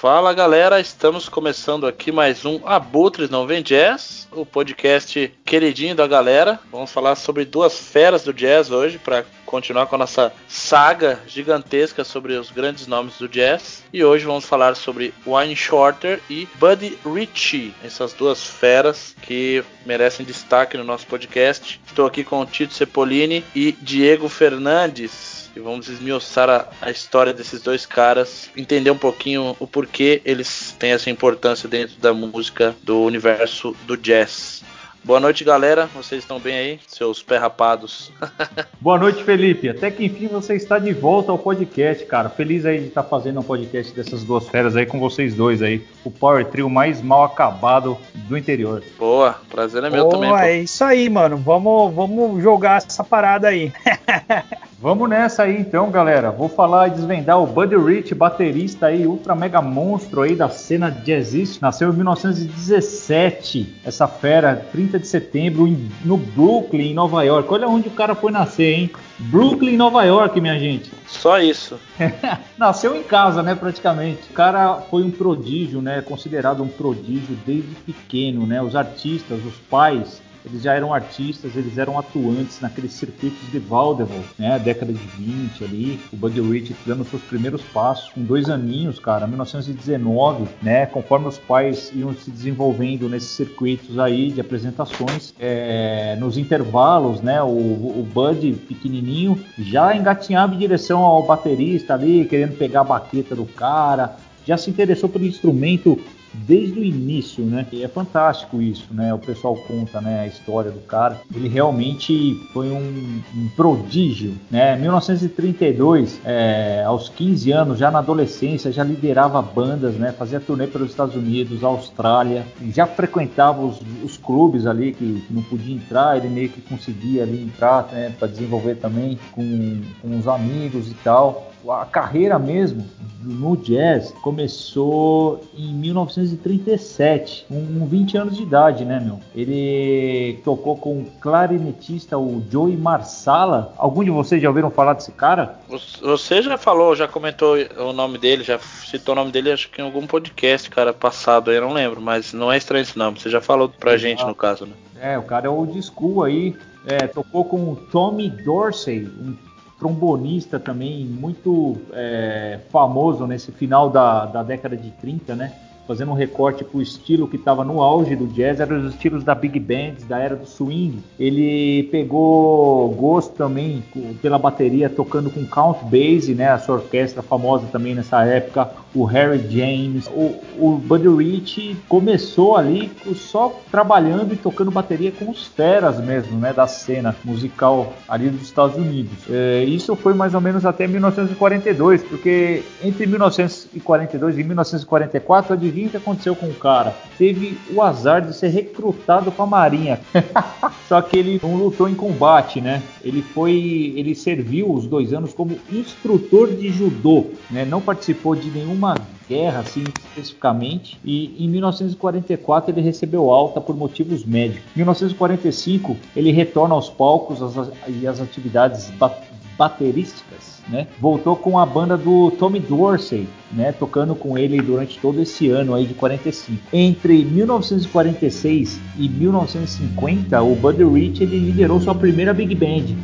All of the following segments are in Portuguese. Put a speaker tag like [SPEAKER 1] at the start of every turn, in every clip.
[SPEAKER 1] Fala galera, estamos começando aqui mais um Abutres Não Vem Jazz, o podcast queridinho da galera. Vamos falar sobre duas feras do jazz hoje para continuar com a nossa saga gigantesca sobre os grandes nomes do jazz. E hoje vamos falar sobre Wayne Shorter e Buddy Ritchie, essas duas feras que merecem destaque no nosso podcast. Estou aqui com o Tito Cepolini e Diego Fernandes e vamos esmiuçar a, a, história desses dois caras, entender um pouquinho o porquê eles têm essa importância dentro da música do universo do jazz. Boa noite, galera. Vocês estão bem aí? Seus pé rapados.
[SPEAKER 2] Boa noite, Felipe. Até que enfim você está de volta ao podcast, cara. Feliz aí de estar fazendo um podcast dessas duas feras aí com vocês dois aí. O Power Trio mais mal acabado do interior.
[SPEAKER 1] Boa, prazer é meu Boa, também. Pô.
[SPEAKER 3] É isso aí, mano. Vamos, vamos jogar essa parada aí.
[SPEAKER 2] Vamos nessa aí então, galera. Vou falar e desvendar o Buddy Rich, baterista aí, ultra mega monstro aí da cena jazzista. Nasceu em 1917, essa fera, 30 de setembro, no Brooklyn, em Nova York. Olha onde o cara foi nascer, hein? Brooklyn, Nova York, minha gente.
[SPEAKER 1] Só isso.
[SPEAKER 2] Nasceu em casa, né, praticamente. O cara foi um prodígio, né, considerado um prodígio desde pequeno, né? Os artistas, os pais eles já eram artistas, eles eram atuantes naqueles circuitos de Vaudeville, né, década de 20 ali, o Buddy Rich dando seus primeiros passos com dois aninhos, cara, 1919, né, conforme os pais iam se desenvolvendo nesses circuitos aí de apresentações, é, nos intervalos, né, o, o Buddy pequenininho já engatinhava em direção ao baterista ali, querendo pegar a baqueta do cara, já se interessou pelo instrumento desde o início, né? E é fantástico isso, né? O pessoal conta, né, a história do cara. Ele realmente foi um, um prodígio, né? 1932, é, aos 15 anos, já na adolescência, já liderava bandas, né? Fazia turnê pelos Estados Unidos, Austrália, já frequentava os, os clubes ali que não podia entrar, ele meio que conseguia ali entrar, né? Para desenvolver também com, com os amigos e tal a carreira mesmo no jazz começou em 1937, com 20 anos de idade, né, meu? Ele tocou com o clarinetista, o Joey Marsala. Algum de vocês já ouviram falar desse cara?
[SPEAKER 1] Você já falou, já comentou o nome dele, já citou o nome dele, acho que em algum podcast, cara, passado, eu não lembro, mas não é estranho esse nome. Você já falou pra Exato. gente, no caso, né?
[SPEAKER 2] É, o cara é old school aí. É, tocou com o Tommy Dorsey, um trombonista também muito é, famoso nesse final da, da década de 30, né? Fazendo um recorte para o estilo que estava no auge do jazz, eram os estilos da big band, da era do swing. Ele pegou gosto também pela bateria, tocando com count bass, né, a sua orquestra famosa também nessa época, o Harry James. O, o Buddy Rich começou ali só trabalhando e tocando bateria com os feras mesmo, né, da cena musical ali dos Estados Unidos. É, isso foi mais ou menos até 1942, porque entre 1942 e 1944, adivinha o que aconteceu com o cara? Teve o azar de ser recrutado para a Marinha. Só que ele não lutou em combate, né? Ele foi, ele serviu os dois anos como instrutor de judô, né? Não participou de nenhuma guerra, assim, especificamente. E em 1944 ele recebeu alta por motivos médicos. Em 1945 ele retorna aos palcos e às atividades baterísticas né? Voltou com a banda do Tommy Dorsey, né? Tocando com ele durante todo esse ano aí de 45. Entre 1946 e 1950, o Buddy Rich ele liderou sua primeira big band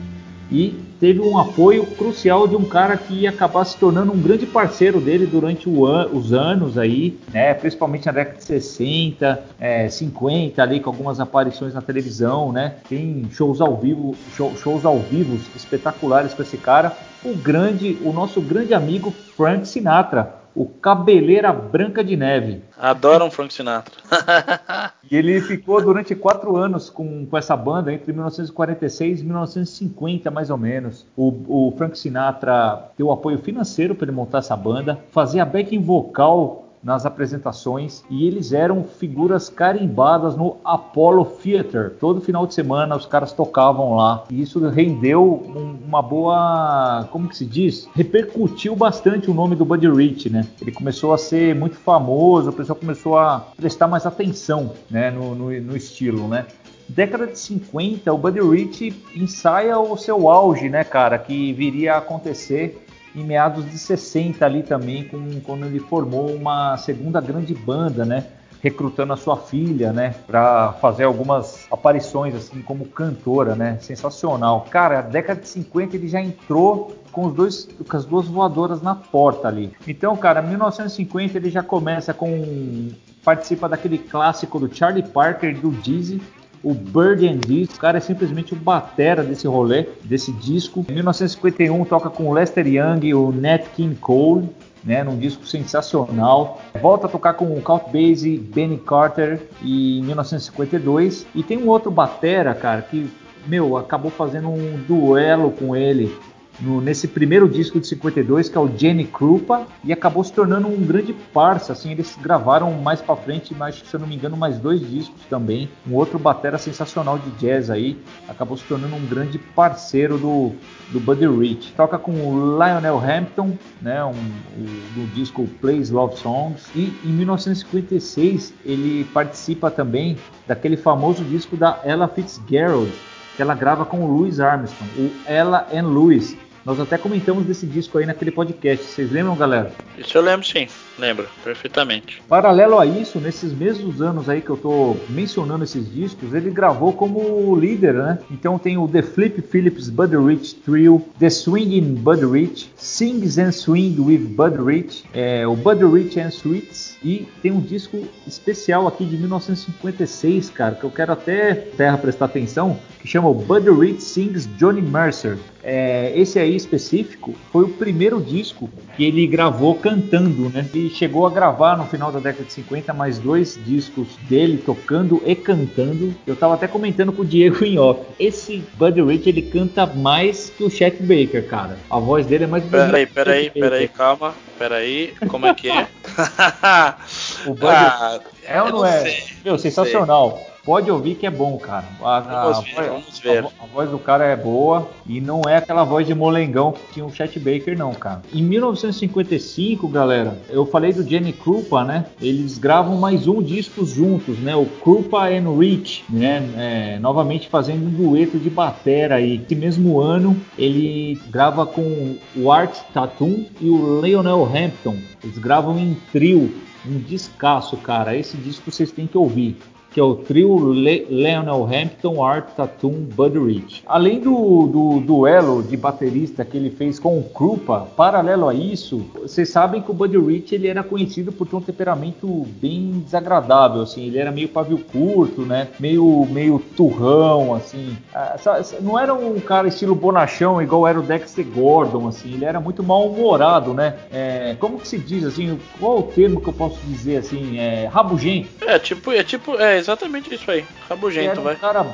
[SPEAKER 2] e teve um apoio crucial de um cara que ia acabar se tornando um grande parceiro dele durante an os anos aí, né? Principalmente na década de 60, é, 50 ali com algumas aparições na televisão, né? Tem shows ao vivo, show, shows ao vivo espetaculares com esse cara. O grande, o nosso grande amigo Frank Sinatra o Cabeleira Branca de Neve.
[SPEAKER 1] Adoram Frank Sinatra.
[SPEAKER 2] e ele ficou durante quatro anos com, com essa banda, entre 1946 e 1950, mais ou menos. O, o Frank Sinatra deu apoio financeiro para ele montar essa banda, fazia backing vocal nas apresentações e eles eram figuras carimbadas no Apollo Theater. Todo final de semana os caras tocavam lá e isso rendeu um, uma boa, como que se diz? Repercutiu bastante o nome do Buddy Rich, né? Ele começou a ser muito famoso, o pessoal começou a prestar mais atenção, né, no, no, no estilo, né? década de 50, o Buddy Rich ensaia o seu auge, né, cara, que viria a acontecer em meados de 60 ali também, com, quando ele formou uma segunda grande banda, né? recrutando a sua filha, né, para fazer algumas aparições assim como cantora, né? Sensacional. Cara, década de 50 ele já entrou com os dois com as duas voadoras na porta ali. Então, cara, 1950 ele já começa com participa daquele clássico do Charlie Parker do Dizzy, o Bird and. O cara é simplesmente o batera desse rolê, desse disco. Em 1951 toca com Lester Young e o Nat King Cole né, num disco sensacional. Volta a tocar com o Count Basie, Benny Carter em 1952 e tem um outro batera, cara, que meu acabou fazendo um duelo com ele no, nesse primeiro disco de 52, que é o Jenny Krupa, e acabou se tornando um grande parça, assim, eles gravaram mais para frente, mas se eu não me engano, mais dois discos também, um outro batera sensacional de jazz aí, acabou se tornando um grande parceiro do, do Buddy Rich. Toca com o Lionel Hampton, né, um, do disco Plays Love Songs, e em 1956 ele participa também daquele famoso disco da Ella Fitzgerald, que ela grava com o Louis Armstrong, o Ella and Louis, nós até comentamos desse disco aí naquele podcast. Vocês lembram, galera?
[SPEAKER 1] Isso eu lembro sim, lembro perfeitamente.
[SPEAKER 2] Paralelo a isso, nesses mesmos anos aí que eu tô mencionando esses discos, ele gravou como líder, né? Então tem o The Flip Phillips Buddy Rich Trio, The Swinging Buddy Rich, Sings and Swing with Buddy Rich, é, o Buddy Rich and Sweets e tem um disco especial aqui de 1956, cara, que eu quero até terra prestar atenção, que chama o Buddy Rich Sings Johnny Mercer. É, esse aí específico foi o primeiro disco que ele gravou cantando, né? Ele chegou a gravar no final da década de 50 mais dois discos dele tocando e cantando. Eu tava até comentando com o Diego em off. Esse Buddy Rich ele canta mais que o Chet Baker, cara. A voz dele é mais
[SPEAKER 1] bonita. Peraí, peraí, peraí, calma. Peraí, como é que é?
[SPEAKER 2] o Buddy ah, é ou não, não é? Sei, Meu, sensacional. Sei. Pode ouvir que é bom, cara. A,
[SPEAKER 1] vamos, a, ver, vamos ver.
[SPEAKER 2] A, voz do cara é boa e não é aquela voz de molengão que tinha o Chet Baker, não, cara. Em 1955, galera, eu falei do Jenny Krupa, né? Eles gravam mais um disco juntos, né? O Krupa and Rich, né? É, novamente fazendo um dueto de batera aí. Esse mesmo ano, ele grava com o Art Tatum e o Lionel Hampton. Eles gravam em trio um descasso, cara. Esse disco vocês têm que ouvir que é o trio Le Leonel Hampton, Art Tatum, Buddy Rich. Além do, do, duelo de baterista que ele fez com o Krupa, paralelo a isso, vocês sabem que o Buddy Rich ele era conhecido por ter um temperamento bem desagradável, assim, ele era meio pavio curto, né, meio, meio turrão, assim, ah, não era um cara estilo bonachão igual era o Dexter Gordon, assim, ele era muito mal-humorado, né, é, como que se diz, assim, qual o termo que eu posso dizer, assim, é, rabugento?
[SPEAKER 1] É, tipo, é tipo, é exatamente isso aí. Rabugento, era um vai.
[SPEAKER 2] cara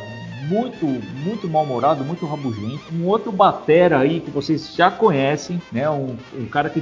[SPEAKER 2] muito, muito mal-humorado, muito rabugento. Um outro batera aí que vocês já conhecem, né? Um, um cara que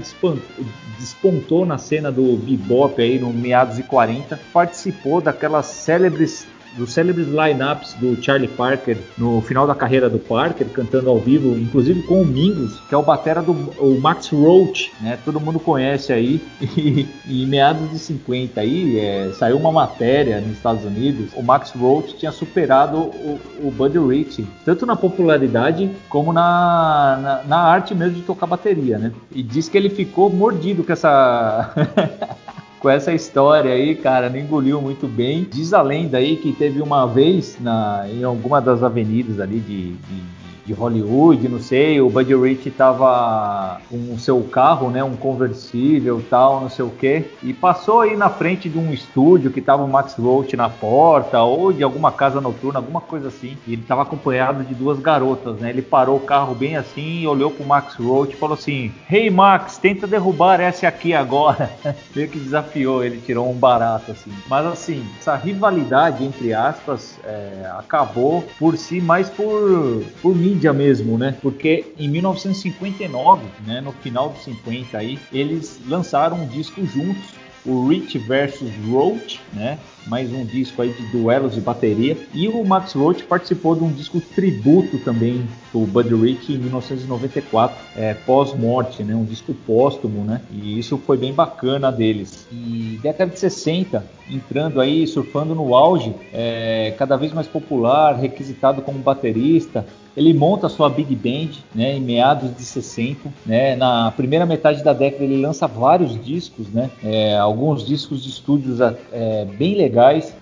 [SPEAKER 2] despontou, na cena do bebop aí no meados de 40, participou daquelas célebres dos célebres lineups do Charlie Parker no final da carreira do Parker, cantando ao vivo, inclusive com o Mingus, que é o batera do o Max Roach, né? Todo mundo conhece aí. E, em meados de 50 aí, é, saiu uma matéria nos Estados Unidos, o Max Roach tinha superado o, o Buddy Rich, tanto na popularidade como na, na, na arte mesmo de tocar bateria, né? E diz que ele ficou mordido com essa com essa história aí, cara, não engoliu muito bem. Diz a lenda aí que teve uma vez na, em alguma das avenidas ali de, de de Hollywood, não sei, o Buddy Rich tava com o seu carro, né, um conversível tal, não sei o que, e passou aí na frente de um estúdio que tava o Max Roach na porta, ou de alguma casa noturna, alguma coisa assim, e ele tava acompanhado de duas garotas, né, ele parou o carro bem assim, olhou pro Max Roach e falou assim, Hey Max, tenta derrubar essa aqui agora, meio que desafiou, ele tirou um barato assim, mas assim, essa rivalidade, entre aspas, é, acabou por si mais por, por mídia mídia mesmo, né? Porque em 1959, né, no final dos 50 aí, eles lançaram um disco juntos, o Rich versus Roach, né? Mais um disco aí de duelos de bateria. E o Max Roach participou de um disco tributo também do Buddy Rich em 1994, é, pós-morte, né? Um disco póstumo, né? E isso foi bem bacana deles. E década de 60, entrando aí, surfando no auge, é, cada vez mais popular, requisitado como baterista, Ele monta sua big band, né, em meados de 60, né, na primeira metade da década ele lança vários discos, né, é, alguns discos de estúdios é, bem legais,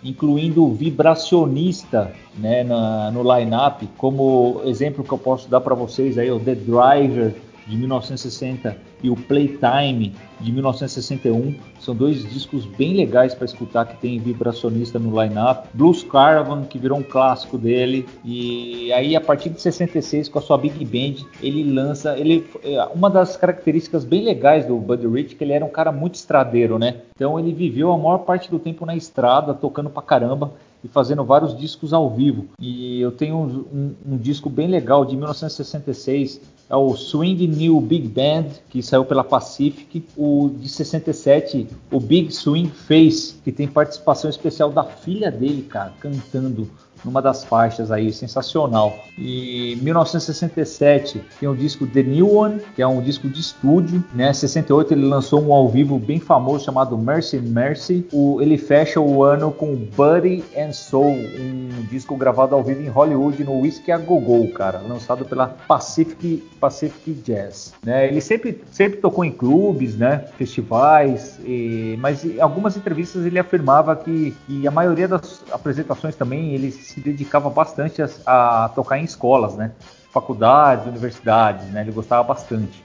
[SPEAKER 2] incluindo Vibracionista, né, na, no line-up, como exemplo que eu posso dar para vocês aí, o The Driver, de 1960 e o Playtime de 1961 são dois discos bem legais para escutar que tem vibracionista no line-up. Blues Caravan que virou um clássico dele e aí a partir de 66 com a sua Big Band ele lança ele é, uma das características bem legais do Buddy Rich que ele era um cara muito estradeiro, né? Então ele viveu a maior parte do tempo na estrada tocando pra caramba e fazendo vários discos ao vivo. E eu tenho um, um, um, disco bem legal de 1966, é o Swing New Big Band, que saiu pela Pacific. O de 67, o Big Swing Face, que tem participação especial da filha dele, cara, cantando numa das faixas aí, sensacional. E 1967 tem o disco The New One, que é um disco de estúdio, né? 68 ele lançou um ao vivo bem famoso chamado Mercy Mercy. O, ele fecha o ano com Buddy and Soul, um disco gravado ao vivo em Hollywood no Whiskey a Go Go, cara, lançado pela Pacific Pacific Jazz. Né? Ele sempre sempre tocou em clubes, né? Festivais, e, mas em algumas entrevistas ele afirmava que, que a maioria das apresentações também ele se dedicava bastante a, a tocar em escolas, né? Faculdades, universidades, né? Ele gostava bastante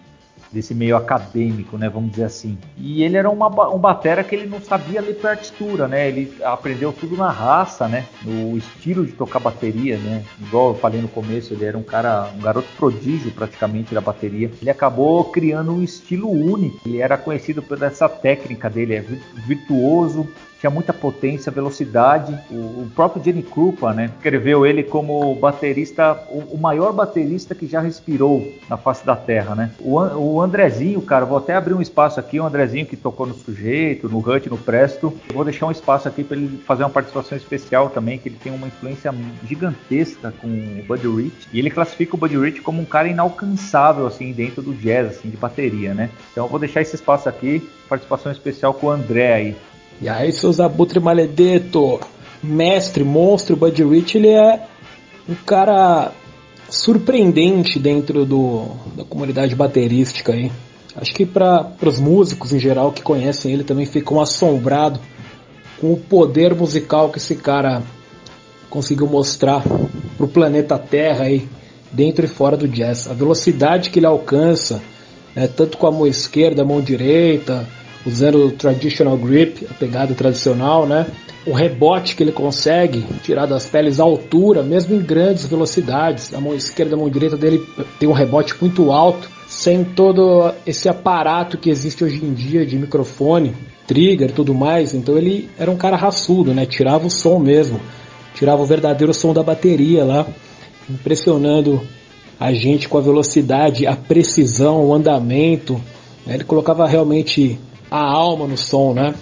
[SPEAKER 2] desse meio acadêmico, né, vamos dizer assim. E ele era uma, um batera que ele não sabia ler partitura, né? Ele aprendeu tudo na raça, né? No estilo de tocar bateria, né? Igual eu falei no começo, ele era um cara, um garoto prodígio praticamente da bateria. Ele acabou criando um estilo único. Ele era conhecido por essa técnica dele, é virtuoso, tinha muita potência, velocidade. O, o próprio Jenny Krupa, né, escreveu ele como baterista, o, o, maior baterista que já respirou na face da Terra, né? O, o Andrezinho, cara, vou até abrir um espaço aqui, o Andrezinho que tocou no Sujeito, no Hut, no Presto. vou deixar um espaço aqui para ele fazer uma participação especial também, que ele tem uma influência gigantesca com o Buddy Rich. E ele classifica o Buddy Rich como um cara inalcançável, assim, dentro do jazz, assim, de bateria, né? Então eu vou deixar esse espaço aqui, participação especial com o André aí.
[SPEAKER 4] E aí, seus abutre maledeto, mestre, monstro, Buddy Rich, ele é um cara surpreendente dentro do, da comunidade baterística aí. Acho que para os músicos em geral que conhecem ele também ficam assombrados com o poder musical que esse cara conseguiu mostrar para o planeta Terra aí, dentro e fora do jazz. A velocidade que ele alcança, né, tanto com a mão esquerda, a mão direita, usando o traditional grip, a pegada tradicional, né? O rebote que ele consegue tirar das peles à altura, mesmo em grandes velocidades. A mão esquerda, a mão direita dele tem um rebote muito alto, sem todo esse aparato que existe hoje em dia de microfone, trigger tudo mais. Então ele era um cara raçudo, né? Tirava o som mesmo, tirava o verdadeiro som da bateria lá, impressionando a gente com a velocidade, a precisão, o andamento. Ele colocava realmente a alma no som, né?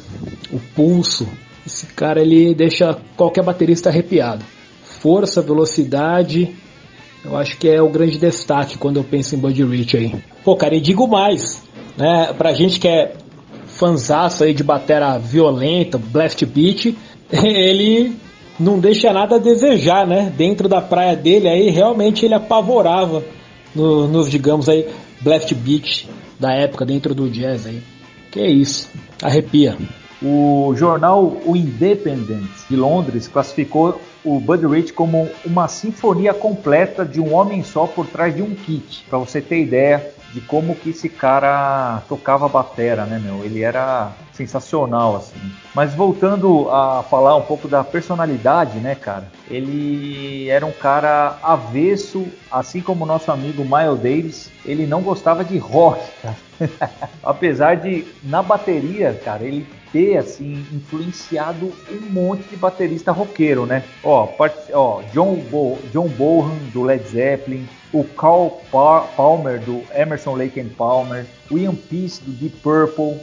[SPEAKER 4] O pulso. Esse cara ele deixa qualquer baterista arrepiado. Força, velocidade, eu acho que é o grande destaque quando eu penso em Buddy Rich aí. Pô, cara, e digo mais, né? Pra gente que é fanzaço aí de batera violenta, blast beat, ele não deixa nada a desejar, né? Dentro da praia dele aí, realmente ele apavorava no, nos, digamos aí, blast beat da época dentro do jazz aí. Que é isso, arrepia.
[SPEAKER 2] O jornal O Independent de Londres classificou o Buddy Rich como uma sinfonia completa de um homem só por trás de um kit. Para você ter ideia de como que esse cara tocava batera, né, meu? Ele era sensacional, assim. Mas voltando a falar um pouco da personalidade, né, cara? Ele era um cara avesso, assim como o nosso amigo Miles Davis, ele não gostava de rock, cara. Apesar de, na bateria, cara, ele ter, assim, influenciado um monte de baterista roqueiro, né? Ó, part... ó John, Bo... John Bohan, do Led Zeppelin, o Carl Palmer, do Emerson Lake and Palmer, o Ian Peace, do Deep Purple,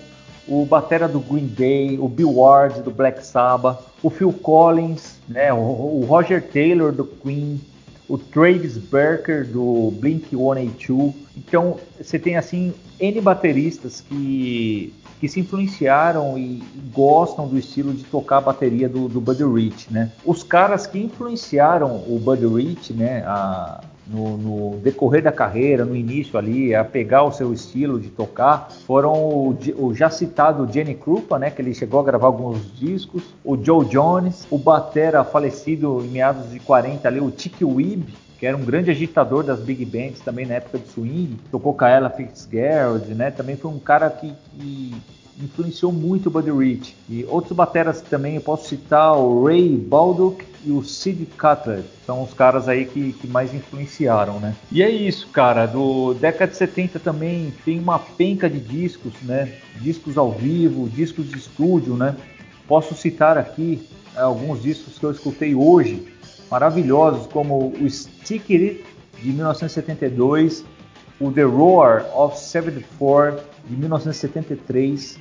[SPEAKER 2] o batera do Green Day, o Bill Ward, do Black Sabbath, o Phil Collins, né, o, o Roger Taylor, do Queen, o Travis Barker do Blink 182. Então, você tem assim N bateristas que, que se influenciaram e, gostam do estilo de tocar a bateria do, do Buddy Rich, né? Os caras que influenciaram o Buddy Rich, né, a, no, no, decorrer da carreira, no início ali, a pegar o seu estilo de tocar, foram o, o já citado Jenny Krupa, né, que ele chegou a gravar alguns discos, o Joe Jones, o batera falecido em meados de 40 ali, o Tiki Weeb, que era um grande agitador das big bands também na época do swing, tocou com a Ella Fitzgerald, né, também foi um cara que, que influenciou muito o Buddy Rich. E outros bateras também eu posso citar o Ray Baldock e o Sid Cutler. São os caras aí que, que mais influenciaram, né? E é isso, cara. Do década de 70 também tem uma penca de discos, né? Discos ao vivo, discos de estúdio, né? Posso citar aqui alguns discos que eu escutei hoje, maravilhosos, como o Stick It, de 1972, o The Roar of 74, de 1973,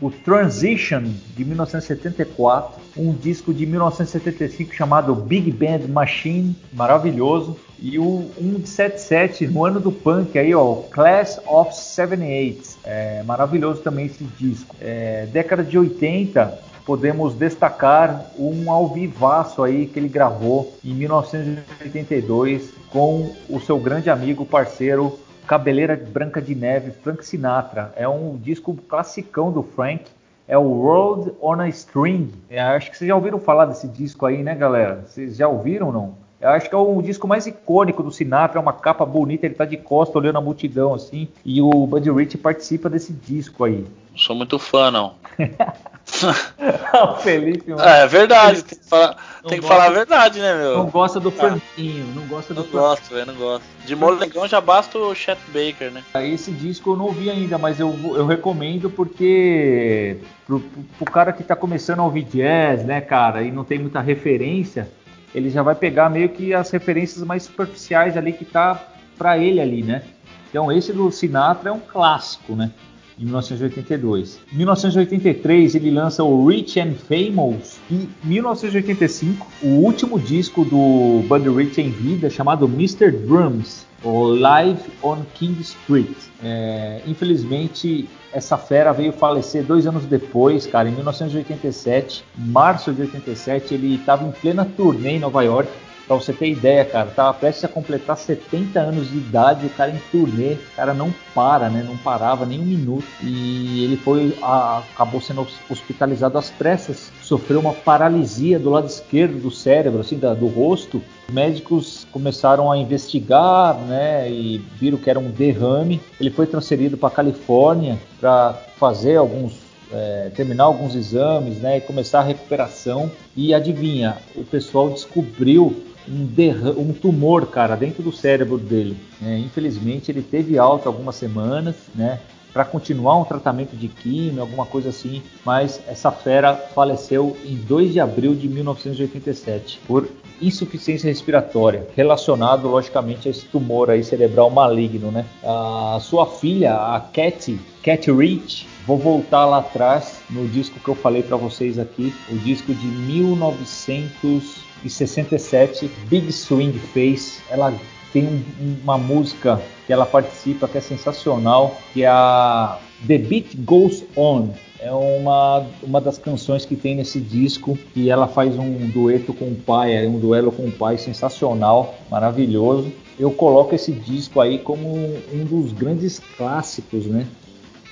[SPEAKER 2] o Transition de 1974, um disco de 1975 chamado Big Band Machine, maravilhoso, e o 177 no ano do punk aí, ó, Class of 78, é, maravilhoso também esse disco. É, década de 80, podemos destacar um ao vivaço aí que ele gravou em 1982 com o seu grande amigo, parceiro Cabeleira Branca de Neve, Frank Sinatra. É um disco classicão do Frank. É o World on a String. É, acho que vocês já ouviram falar desse disco aí, né, galera? Vocês já ouviram ou não? Eu acho que é o disco mais icônico do Sinatra, é uma capa bonita, ele tá de costa olhando a multidão assim, e o Buddy Rich participa desse disco aí.
[SPEAKER 1] Não sou muito fã, não.
[SPEAKER 2] o Felipe, mano.
[SPEAKER 1] É, é verdade, tem que falar, tem que falar a verdade, né, meu?
[SPEAKER 2] Não gosta do Franquinho, não gosta do
[SPEAKER 1] Não gosto, velho, não gosto. De Molegão já basta o Chet Baker, né?
[SPEAKER 2] Esse disco eu não ouvi ainda, mas eu, eu recomendo porque pro, pro cara que tá começando a ouvir jazz, né, cara, e não tem muita referência, ele já vai pegar meio que as referências mais superficiais ali que tá para ele ali, né? Então esse do Sinatra é um clássico, né? Em 1982. Em 1983 ele lança o Rich and Famous e 1985 o último disco do Buddy Rich em vida chamado Mr. Drums, o Live on King Street. É, infelizmente essa fera veio falecer dois anos depois, cara, em 1987, março de 87, ele estava em plena turnê em Nova York. Pra você ter ideia, cara, tava prestes a completar 70 anos de idade, o cara em turnê, o cara não para, né? Não parava nem um minuto. E ele foi, a, acabou sendo hospitalizado às pressas, sofreu uma paralisia do lado esquerdo do cérebro, assim, da, do rosto. Os médicos começaram a investigar, né? E viram que era um derrame. Ele foi transferido para Califórnia para fazer alguns é, terminar alguns exames né, e começar a recuperação. E adivinha, o pessoal descobriu um, um tumor, cara, dentro do cérebro dele. É, infelizmente, ele teve alta algumas semanas, né? Para continuar um tratamento de quimio, alguma coisa assim, mas essa fera faleceu em 2 de abril de 1987 por insuficiência respiratória, relacionado logicamente a esse tumor aí cerebral maligno, né? A sua filha, a Cat, Cat Rich, vou voltar lá atrás no disco que eu falei para vocês aqui, o disco de 1900 e 67, Big Swing Face. Ela tem um, uma música que ela participa que é sensacional, que é a The Beat Goes On. É uma, uma das canções que tem nesse disco e ela faz um dueto com o pai, é um duelo com o pai sensacional, maravilhoso. Eu coloco esse disco aí como um dos grandes clássicos, né?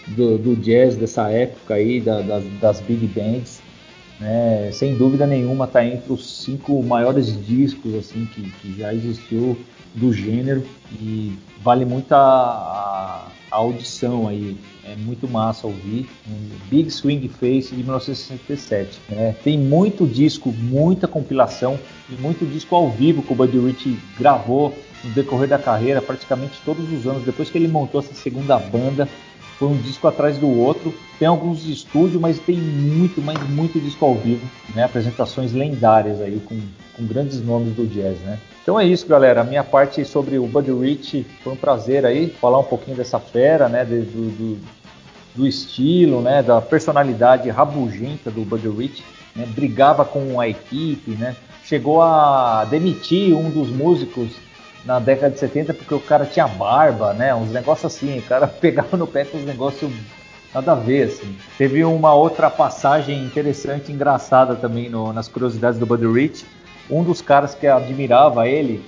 [SPEAKER 2] Do, do jazz dessa época aí, da, das big bands né, sem dúvida nenhuma está entre os cinco maiores discos assim que, que, já existiu do gênero. E vale muito a, a, audição aí. É muito massa ouvir. Um Big Swing Face de 1967 né? tem muito disco muita compilação e muito disco ao vivo que o Buddy Rich gravou no decorrer da carreira praticamente todos os anos. Depois que ele montou essa segunda banda foi um disco atrás do outro. Tem alguns de estúdio, mas tem muito, mas muito disco ao vivo, né? Apresentações lendárias aí com, com grandes nomes do jazz, né? Então é isso, galera. A minha parte sobre o Buddy Rich foi um prazer aí falar um pouquinho dessa fera, né? Do, do, do, estilo, né? Da personalidade rabugenta do Buddy Rich. Né? Brigava com a equipe, né? Chegou a demitir um dos músicos na década de 70 porque o cara tinha barba, né? Uns negócios assim, o cara pegava no pé com os negócios nada a ver, assim. Teve uma outra passagem interessante, engraçada também no, nas curiosidades do Buddy Rich. Um dos caras que admirava ele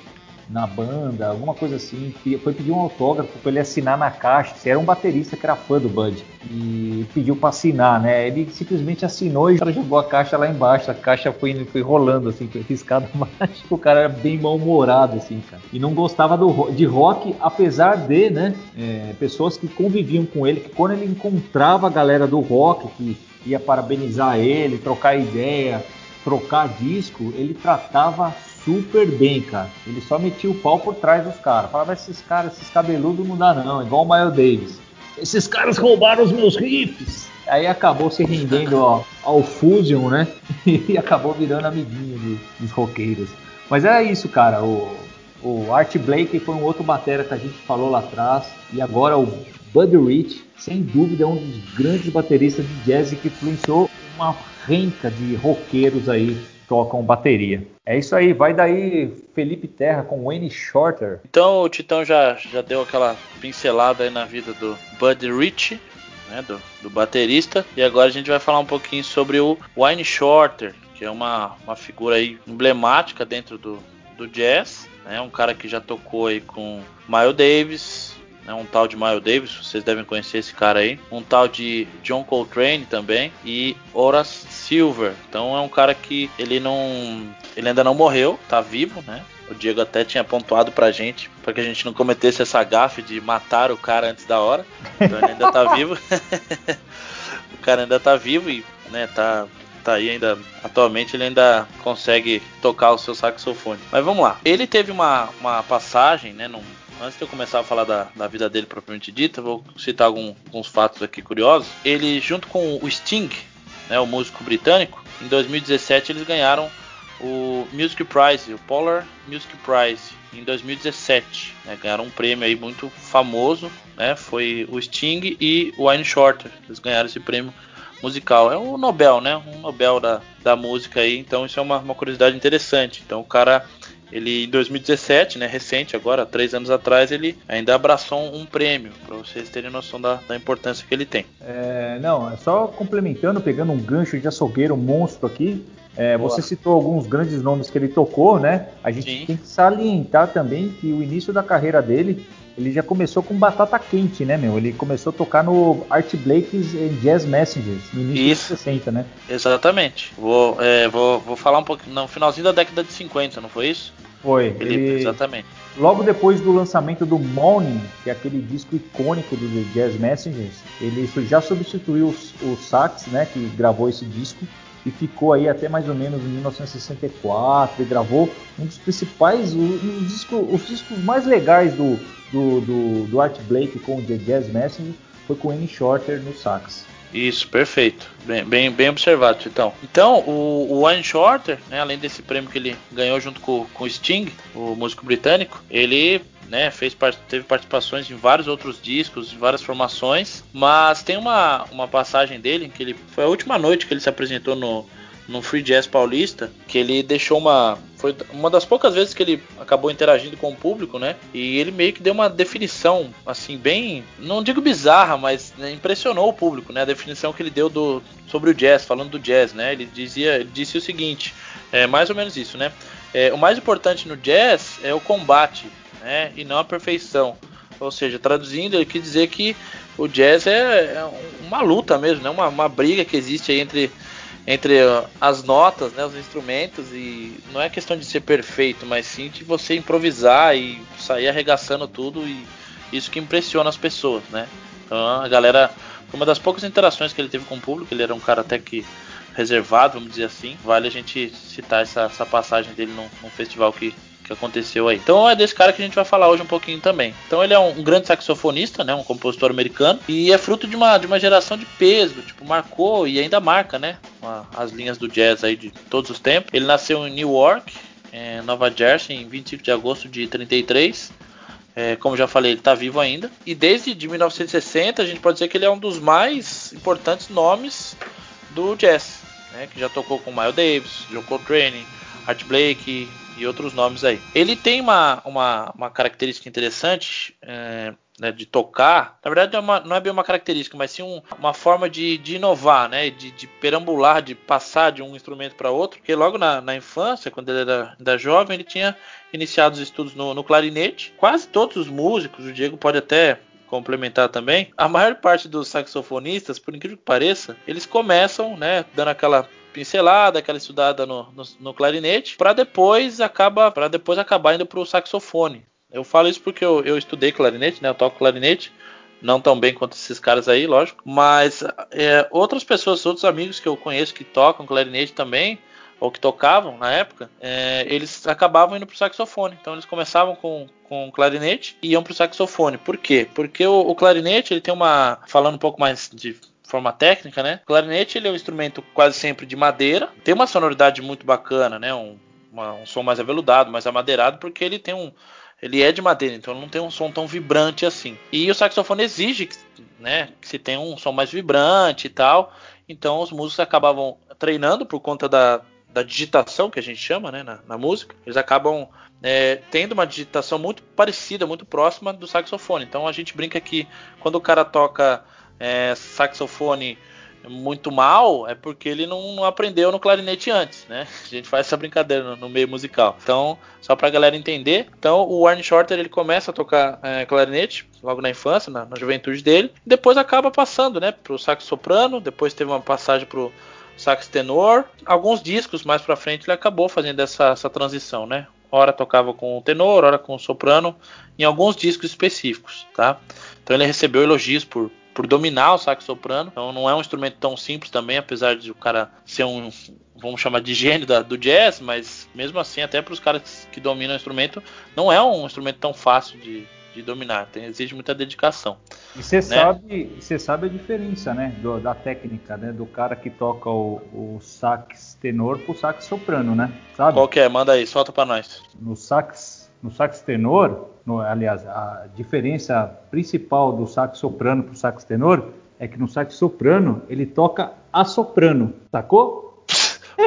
[SPEAKER 2] na banda, alguma coisa assim. Foi pedir um autógrafo para ele assinar na caixa. Era um baterista que era fã do Bud e pediu para assinar, né? Ele simplesmente assinou e o cara jogou a caixa lá embaixo. A caixa foi, foi rolando assim, foi riscada embaixo. O cara era bem mal-humorado, assim, cara. E não gostava do, de rock, apesar de, né? É, pessoas que conviviam com ele, que quando ele encontrava a galera do rock, que ia parabenizar ele, trocar ideia, trocar disco, ele tratava super bem, cara. Ele só metia o pau por trás dos caras. Falava, esses caras, esses cabeludos não dá não, igual o Miles Davis. Esses caras roubaram os meus riffs. Aí acabou se rendendo ao, ao Fusion, né? E acabou virando amiguinho do, dos roqueiros. Mas era isso, cara. O, o Art Blake foi um outro batera que a gente falou lá atrás. E agora o Buddy Rich, sem dúvida, é um dos grandes bateristas de jazz que influenciou uma renca de roqueiros aí tocam bateria. É isso aí, vai daí Felipe Terra com Wayne Shorter.
[SPEAKER 1] Então o Titão já, já deu aquela pincelada aí na vida do Buddy Rich, né, do, do baterista, e agora a gente vai falar um pouquinho sobre o Wayne Shorter, que é uma, uma figura aí emblemática dentro do, do jazz, né, um cara que já tocou aí com Miles Davis, né, um tal de Miles Davis, vocês devem conhecer esse cara aí, um tal de John Coltrane também e Horace Silver. Então é um cara que ele não, ele ainda não morreu, tá vivo, né? O Diego até tinha pontuado pra gente, para que a gente não cometesse essa gafe de matar o cara antes da hora. Então ele ainda tá vivo. o cara ainda tá vivo e, né, tá tá aí ainda atualmente ele ainda consegue tocar o seu saxofone. Mas vamos lá. Ele teve uma, uma passagem, né, num, Antes de eu começar a falar da, da vida dele propriamente dita, vou citar algum, alguns fatos aqui curiosos. Ele, junto com o Sting, né, o músico britânico, em 2017 eles ganharam o Music Prize, o Polar Music Prize, em 2017. Né, ganharam um prêmio aí muito famoso, né, foi o Sting e o Wayne Shorter, eles ganharam esse prêmio musical. É um Nobel, né, um Nobel da, da música aí, então isso é uma, uma curiosidade interessante. Então o cara ele em 2017, né, recente agora, três anos atrás, ele ainda abraçou um prêmio, para vocês terem noção da, da, importância que ele tem.
[SPEAKER 2] É, não, é só complementando, pegando um gancho de açougueiro monstro aqui. É, você citou alguns grandes nomes que ele tocou, né? A gente Sim. tem que salientar também que o início da carreira dele, ele já começou com batata quente, né, meu? Ele começou a tocar no Art Blake's Jazz Messengers, no início Isso. dos 60, né?
[SPEAKER 1] Exatamente. Vou, é, vou, vou falar um pouquinho, no finalzinho da década de 50, não foi isso?
[SPEAKER 2] Foi. Ele, ele,
[SPEAKER 1] exatamente.
[SPEAKER 2] Logo depois do lançamento do Morning, que é aquele disco icônico do The Jazz Messengers, ele já substituiu o, o sax, né, que gravou esse disco e ficou aí até mais ou menos em 1964 e gravou um dos principais, um disco, os discos mais legais do, do, do, do Art Blake com o The Jazz Messengers foi com Annie Shorter no sax.
[SPEAKER 1] Isso, perfeito. Bem, bem, bem observado, Titão. Então, o, o Wayne Shorter, né, além desse prêmio que ele ganhou junto com, com o Sting, o músico britânico, ele né, fez, teve participações em vários outros discos, em várias formações, mas tem uma, uma passagem dele que ele foi a última noite que ele se apresentou no, no Free Jazz Paulista, que ele deixou uma. Foi uma das poucas vezes que ele acabou interagindo com o público, né? E ele meio que deu uma definição, assim, bem. Não digo bizarra, mas né, impressionou o público, né? A definição que ele deu do, sobre o jazz, falando do jazz, né? Ele, dizia, ele disse o seguinte: é mais ou menos isso, né? É, o mais importante no jazz é o combate, né? E não a perfeição. Ou seja, traduzindo, ele quis dizer que o jazz é, é uma luta mesmo, né? Uma, uma briga que existe entre entre as notas, né, os instrumentos e não é questão de ser perfeito, mas sim de você improvisar e sair arregaçando tudo e isso que impressiona as pessoas, né? Então a galera, uma das poucas interações que ele teve com o público, ele era um cara até que reservado, vamos dizer assim. Vale a gente citar essa, essa passagem dele num, num festival que que aconteceu aí. Então é desse cara que a gente vai falar hoje um pouquinho também. Então ele é um, um grande saxofonista, né, um compositor americano e é fruto de uma, de uma geração de peso, tipo marcou e ainda marca, né, uma, as linhas do jazz aí de todos os tempos. Ele nasceu em Newark, em Nova Jersey, em 25 de agosto de 33. É, como já falei, ele está vivo ainda. E desde de 1960 a gente pode dizer que ele é um dos mais importantes nomes do jazz, né, que já tocou com Miles Davis, John Coltrane, Art Blake, e outros nomes aí. Ele tem uma, uma, uma característica interessante. É, né, de tocar, na verdade é uma, não é bem uma característica, mas sim um, uma forma de, de inovar, né, de, de, perambular, de passar de um instrumento para outro. Porque logo na, na, infância, quando ele era, era jovem, ele tinha iniciado os estudos no, no clarinete. Quase todos os músicos, o Diego pode até complementar também, a maior parte dos saxofonistas, por incrível que pareça, eles começam, né, dando aquela pincelada, aquela estudada no, no, no clarinete, para depois acaba, para depois acabar indo para o saxofone. Eu falo isso porque eu, eu, estudei clarinete, né? Eu toco clarinete, não tão bem quanto esses caras aí, lógico. Mas é, outras pessoas, outros amigos que eu conheço que tocam clarinete também, ou que tocavam na época, é, eles acabavam indo para o saxofone. Então eles começavam com, com clarinete e iam para o saxofone. Por quê? Porque o, o clarinete ele tem uma, falando um pouco mais de forma técnica, né? O clarinete ele é um instrumento quase sempre de madeira, tem uma sonoridade muito bacana, né? Um, uma, um som mais aveludado, mais amadeirado, porque ele tem um ele é de madeira, então não tem um som tão vibrante assim. E o saxofone exige que, né, que se tenha um som mais vibrante e tal. Então os músicos acabavam treinando por conta da, da digitação que a gente chama né, na, na música. Eles acabam é, tendo uma digitação muito parecida, muito próxima do saxofone. Então a gente brinca que quando o cara toca é, saxofone muito mal é porque ele não, não, aprendeu no clarinete antes, né? A gente faz essa brincadeira no, no meio musical. Então, só pra galera entender, então o Warren Shorter ele começa a tocar é, clarinete logo na infância, na, na, juventude dele, depois acaba passando, né, pro sax soprano, depois teve uma passagem pro sax tenor. Alguns discos mais para frente ele acabou fazendo essa, essa transição, né? Ora tocava com o tenor, ora com o soprano, em alguns discos específicos, tá? Então ele recebeu elogios por por dominar o sax soprano. Então não é um instrumento tão simples também, apesar de o cara ser um, vamos chamar de gênio da, do jazz, mas mesmo assim, até para os caras que dominam o instrumento, não é um instrumento tão fácil de, de dominar, tem, exige muita dedicação.
[SPEAKER 2] E você né? sabe, você sabe a diferença, né, do, da técnica, né, do cara que toca o, o sax tenor pro sax soprano, né? Sabe?
[SPEAKER 1] Qual que é? Manda aí, solta para nós.
[SPEAKER 2] No sax, no sax tenor, no, aliás, a diferença principal do sax soprano para o sax tenor é que no sax soprano ele toca a soprano, sacou?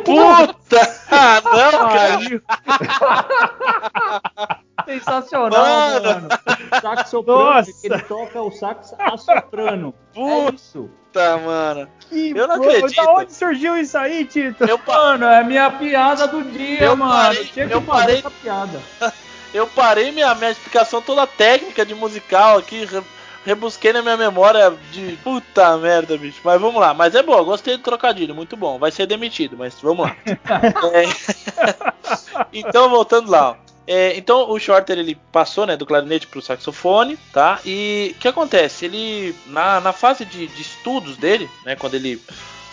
[SPEAKER 1] Puta! Ah, não, cara!
[SPEAKER 2] Sensacional, mano! mano. Sax soprano, ele toca o sax a soprano.
[SPEAKER 1] É Puta, é isso. mano.
[SPEAKER 3] Que eu não acredito. Da onde surgiu isso aí, Tito?
[SPEAKER 2] Eu, mano, é a minha piada do dia, eu mano. Parei, Tinha que eu parei essa piada.
[SPEAKER 1] eu parei minha, minha explicação toda técnica de musical aqui, rebusquei na minha memória de puta merda, bicho. Mas vamos lá. Mas é bom, gostei do trocadilho, muito bom. Vai ser demitido, mas vamos lá. é... então, voltando lá. É, então o Shorter ele passou né, do clarinete para o saxofone, tá? E o que acontece? Ele na, na fase de, de, estudos dele, né, quando ele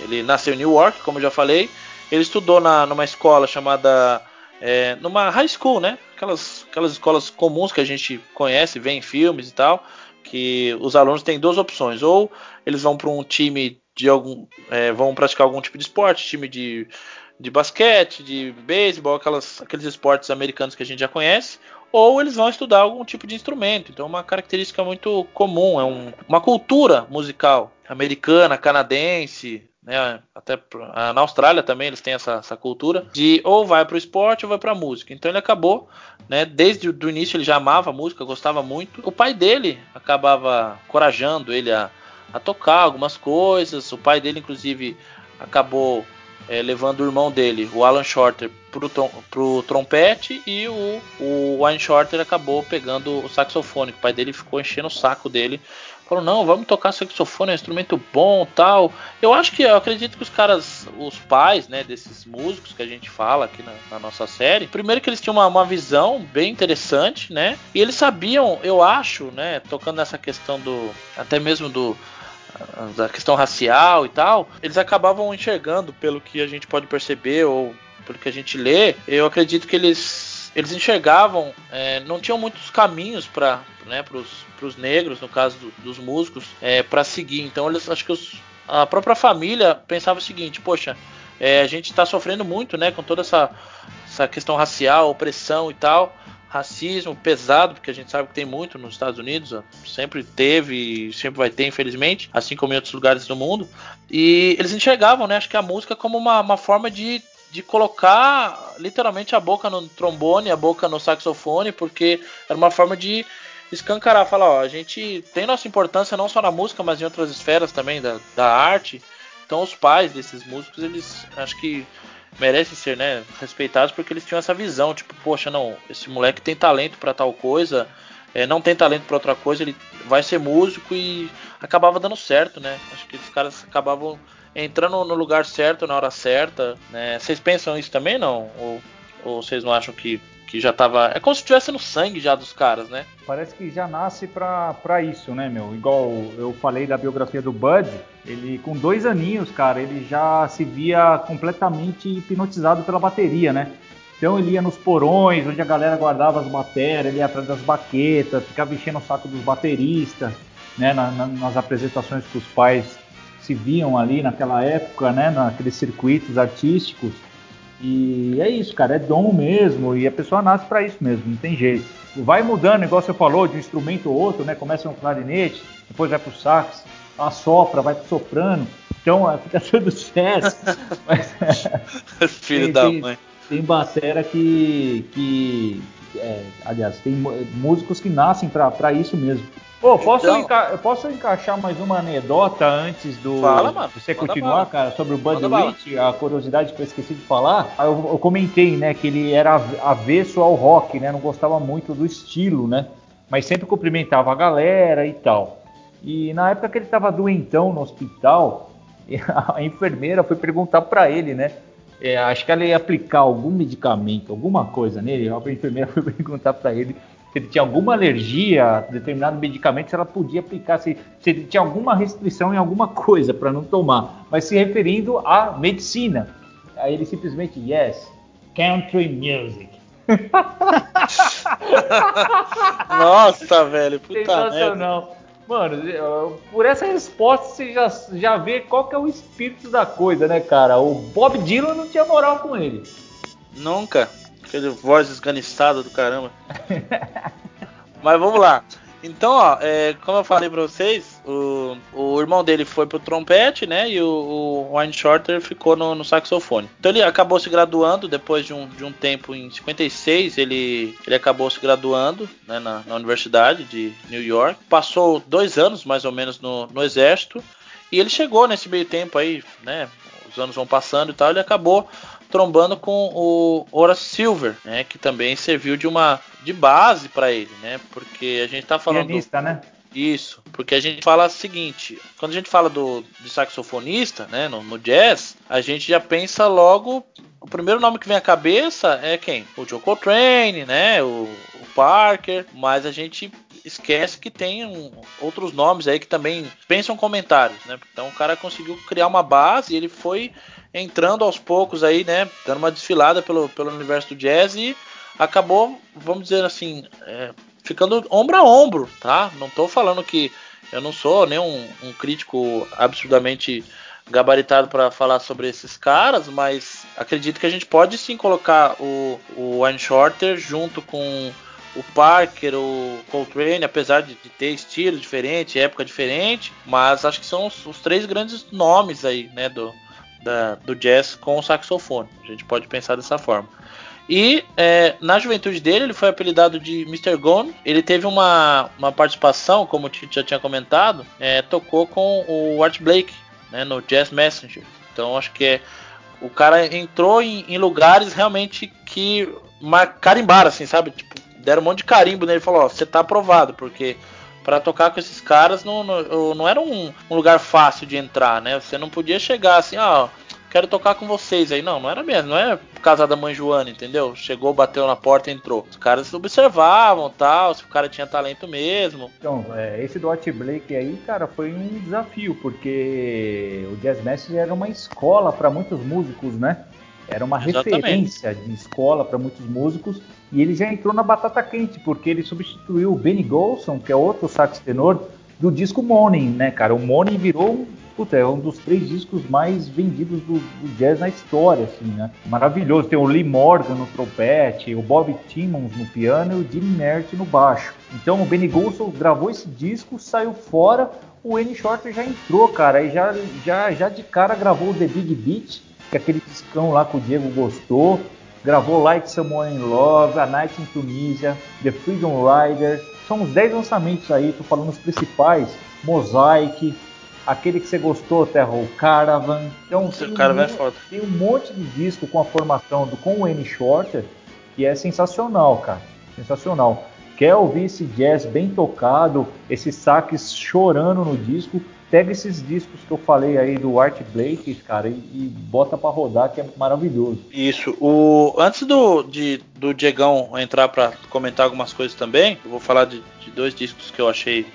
[SPEAKER 1] ele nasceu em Newark, como eu já falei, ele estudou na, numa escola chamada é, numa high school, né? Aquelas, aquelas escolas comuns que a gente conhece, vê em filmes e tal, que os alunos têm duas opções: ou eles vão para um time de algum, é, vão praticar algum tipo de esporte, time de, de basquete, de beisebol, aquelas, aqueles esportes americanos que a gente já conhece, ou eles vão estudar algum tipo de instrumento. Então, é uma característica muito comum, é um, uma cultura musical americana, canadense, né? Até na Austrália também eles têm essa, essa cultura de ou vai para o esporte ou vai para a música. Então ele acabou, né? Desde o início ele já amava a música, gostava muito. O pai dele acabava corajando ele a, a tocar algumas coisas. O pai dele, inclusive, acabou é, levando o irmão dele, o Alan Shorter, pro, pro trompete e o, o Wayne Shorter acabou pegando o saxofone. O pai dele ficou enchendo o saco dele Falou, não, vamos tocar saxofone, é um instrumento bom tal. Eu acho que, eu acredito que os caras, os pais, né, desses músicos que a gente fala aqui na, na nossa série, primeiro que eles tinham uma, uma, visão bem interessante, né, e eles sabiam, eu acho, né, tocando nessa questão do, até mesmo do, da questão racial e tal, eles acabavam enxergando, pelo que a gente pode perceber ou pelo que a gente lê, eu acredito que eles eles enxergavam, é, não tinham muitos caminhos para né, os negros, no caso do, dos músicos, é, para seguir. Então eles acho que os, a própria família pensava o seguinte: poxa, é, a gente está sofrendo muito, né, com toda essa, essa questão racial, opressão e tal, racismo pesado, porque a gente sabe que tem muito nos Estados Unidos, sempre teve sempre vai ter, infelizmente, assim como em outros lugares do mundo. E eles enxergavam, né, acho que a música como uma, uma forma de de colocar literalmente a boca no trombone, a boca no saxofone, porque era uma forma de escancarar, falar, ó, a gente tem nossa importância não só na música, mas em outras esferas também da, da arte. Então os pais desses músicos, eles acho que merecem ser, né, respeitados porque eles tinham essa visão, tipo, poxa, não, esse moleque tem talento para tal coisa, é, não tem talento para outra coisa, ele vai ser músico e acabava dando certo, né? Acho que os caras acabavam entrando no lugar certo na hora certa, né? Vocês pensam isso também, não? Ou, ou vocês não acham que que já tava. É como se estivesse no sangue já dos caras, né?
[SPEAKER 2] Parece que já nasce pra, pra isso, né, meu? Igual eu falei da biografia do Bud, ele com dois aninhos, cara, ele já se via completamente hipnotizado pela bateria, né? Então ele ia nos porões, onde a galera guardava as baterias, ele ia atrás das baquetas, ficava enchendo o saco dos bateristas, né? Na, na, nas apresentações que os pais se viam ali naquela época, né? Naqueles circuitos artísticos. E é isso, cara, é dom mesmo, e a pessoa nasce para isso mesmo, não tem jeito. Vai mudando, igual você falou, de um instrumento ou outro, né? Começa no clarinete, depois vai pro sax, assopra, vai pro soprano, então fica tudo certo.
[SPEAKER 1] Mas, Filho tem, da
[SPEAKER 2] tem,
[SPEAKER 1] mãe.
[SPEAKER 2] Tem batera que. que é, aliás, tem músicos que nascem para isso mesmo. Pô, posso, então, enca posso encaixar mais uma anedota antes do
[SPEAKER 1] fala, mano,
[SPEAKER 2] você continuar, cara, sobre o Bud Rich, a curiosidade que eu esqueci de falar. Eu, eu, comentei, né, que ele era avesso ao rock, né, não gostava muito do estilo, né, mas sempre cumprimentava a galera e tal. E na época que ele estava doentão no hospital, a enfermeira foi perguntar para ele, né, é, acho que ela ia aplicar algum medicamento, alguma coisa nele. A enfermeira foi perguntar para ele se ele tinha alguma alergia a determinado medicamento, se ela podia aplicar, se, se ele tinha alguma restrição em alguma coisa para não tomar, mas se referindo à medicina. Aí ele simplesmente, yes, country music.
[SPEAKER 1] Nossa, velho, puta merda.
[SPEAKER 2] Mano, por essa resposta você já, já vê qual que é o espírito da coisa, né, cara? O Bob Dylan não tinha moral com ele.
[SPEAKER 1] Nunca. Aquele voz esganiçada do caramba. Mas vamos lá. Então, ó, é, como eu falei pra vocês, o, o irmão dele foi pro trompete, né? E o, o Wayne Shorter ficou no, no, saxofone. Então ele acabou se graduando depois de um, de um tempo em 56. Ele, ele acabou se graduando né, na, na Universidade de New York. Passou dois anos mais ou menos no, no exército. E ele chegou nesse meio tempo aí, né? Os anos vão passando e tal. Ele acabou trombando com o Horace Silver, né, que também serviu de uma de base para ele, né? Porque a gente tá falando
[SPEAKER 2] pianista, né?
[SPEAKER 1] Isso, porque a gente fala o seguinte, quando a gente fala do de saxofonista, né, no, no, jazz, a gente já pensa logo o primeiro nome que vem à cabeça é quem? O Joe Coltrane, né, o, o Parker, mas a gente esquece que tem um, outros nomes aí que também pensam comentários, né? Então o cara conseguiu criar uma base e ele foi entrando aos poucos aí, né? Dando uma desfilada pelo, pelo universo do jazz e acabou, vamos dizer assim, é, ficando ombro a ombro, tá? Não tô falando que eu não sou nem um, um crítico absurdamente gabaritado para falar sobre esses caras, mas acredito que a gente pode sim colocar o, o Wayne Shorter junto com o Parker, o Coltrane, apesar de, de, ter estilo diferente, época diferente, mas acho que são os, os três grandes nomes aí, né, do, da, do jazz com o saxofone. A gente pode pensar dessa forma. E é, na juventude dele, ele foi apelidado de Mr. Gone. Ele teve uma, uma participação, como o Tito já tinha comentado, é, tocou com o Art Blake né, no Jazz Messenger. Então acho que é, o cara entrou em, em lugares realmente que carimbaram, assim, sabe? Tipo, deram um monte de carimbo nele e falou: Ó, você tá aprovado, porque para tocar com esses caras não, não, não era um, um, lugar fácil de entrar, né? Você não podia chegar assim, ó, quero tocar com vocês aí. Não, não era mesmo, não é por causa da mãe Joana, entendeu? Chegou, bateu na porta, entrou. Os caras observavam tal, se o cara tinha talento mesmo.
[SPEAKER 2] Então, é, esse do Art Blake aí, cara, foi um desafio, porque o Jazz Messenger era uma escola para muitos músicos, né? Era uma Exatamente. referência de escola para muitos músicos e ele já entrou na batata quente, porque ele substituiu o Benny Golson, que é outro sax tenor, do disco Morning, né, cara? O Morning virou puta, é um dos três discos mais vendidos do, do, jazz na história, assim, né? Maravilhoso. Tem o Lee Morgan no trompete, o Bob Timmons no piano e o Jimmy Mert no baixo. Então o Benny Golson gravou esse disco, saiu fora, o N Shorter já entrou, cara, e já, já, já de cara gravou o The Big Beat, que aquele discão lá que o Diego gostou. Gravou Like Someone in Love, A Night in Tunisia, The Freedom Rider. São uns 10 lançamentos aí, tô falando os principais. Mosaic, aquele que você gostou, Terra, o Caravan. Então,
[SPEAKER 1] tem, Caravan um, é foda.
[SPEAKER 2] tem um monte de disco com a formação do com o N Shorter que é sensacional, cara. Sensacional. Quer ouvir esse jazz bem tocado, esses saques chorando no disco? Pega esses discos que eu falei aí do Art Blake, cara, e, e bota para rodar, que é maravilhoso.
[SPEAKER 1] Isso. O antes do de, do Diegão entrar para comentar algumas coisas também, eu vou falar de, de dois discos que eu achei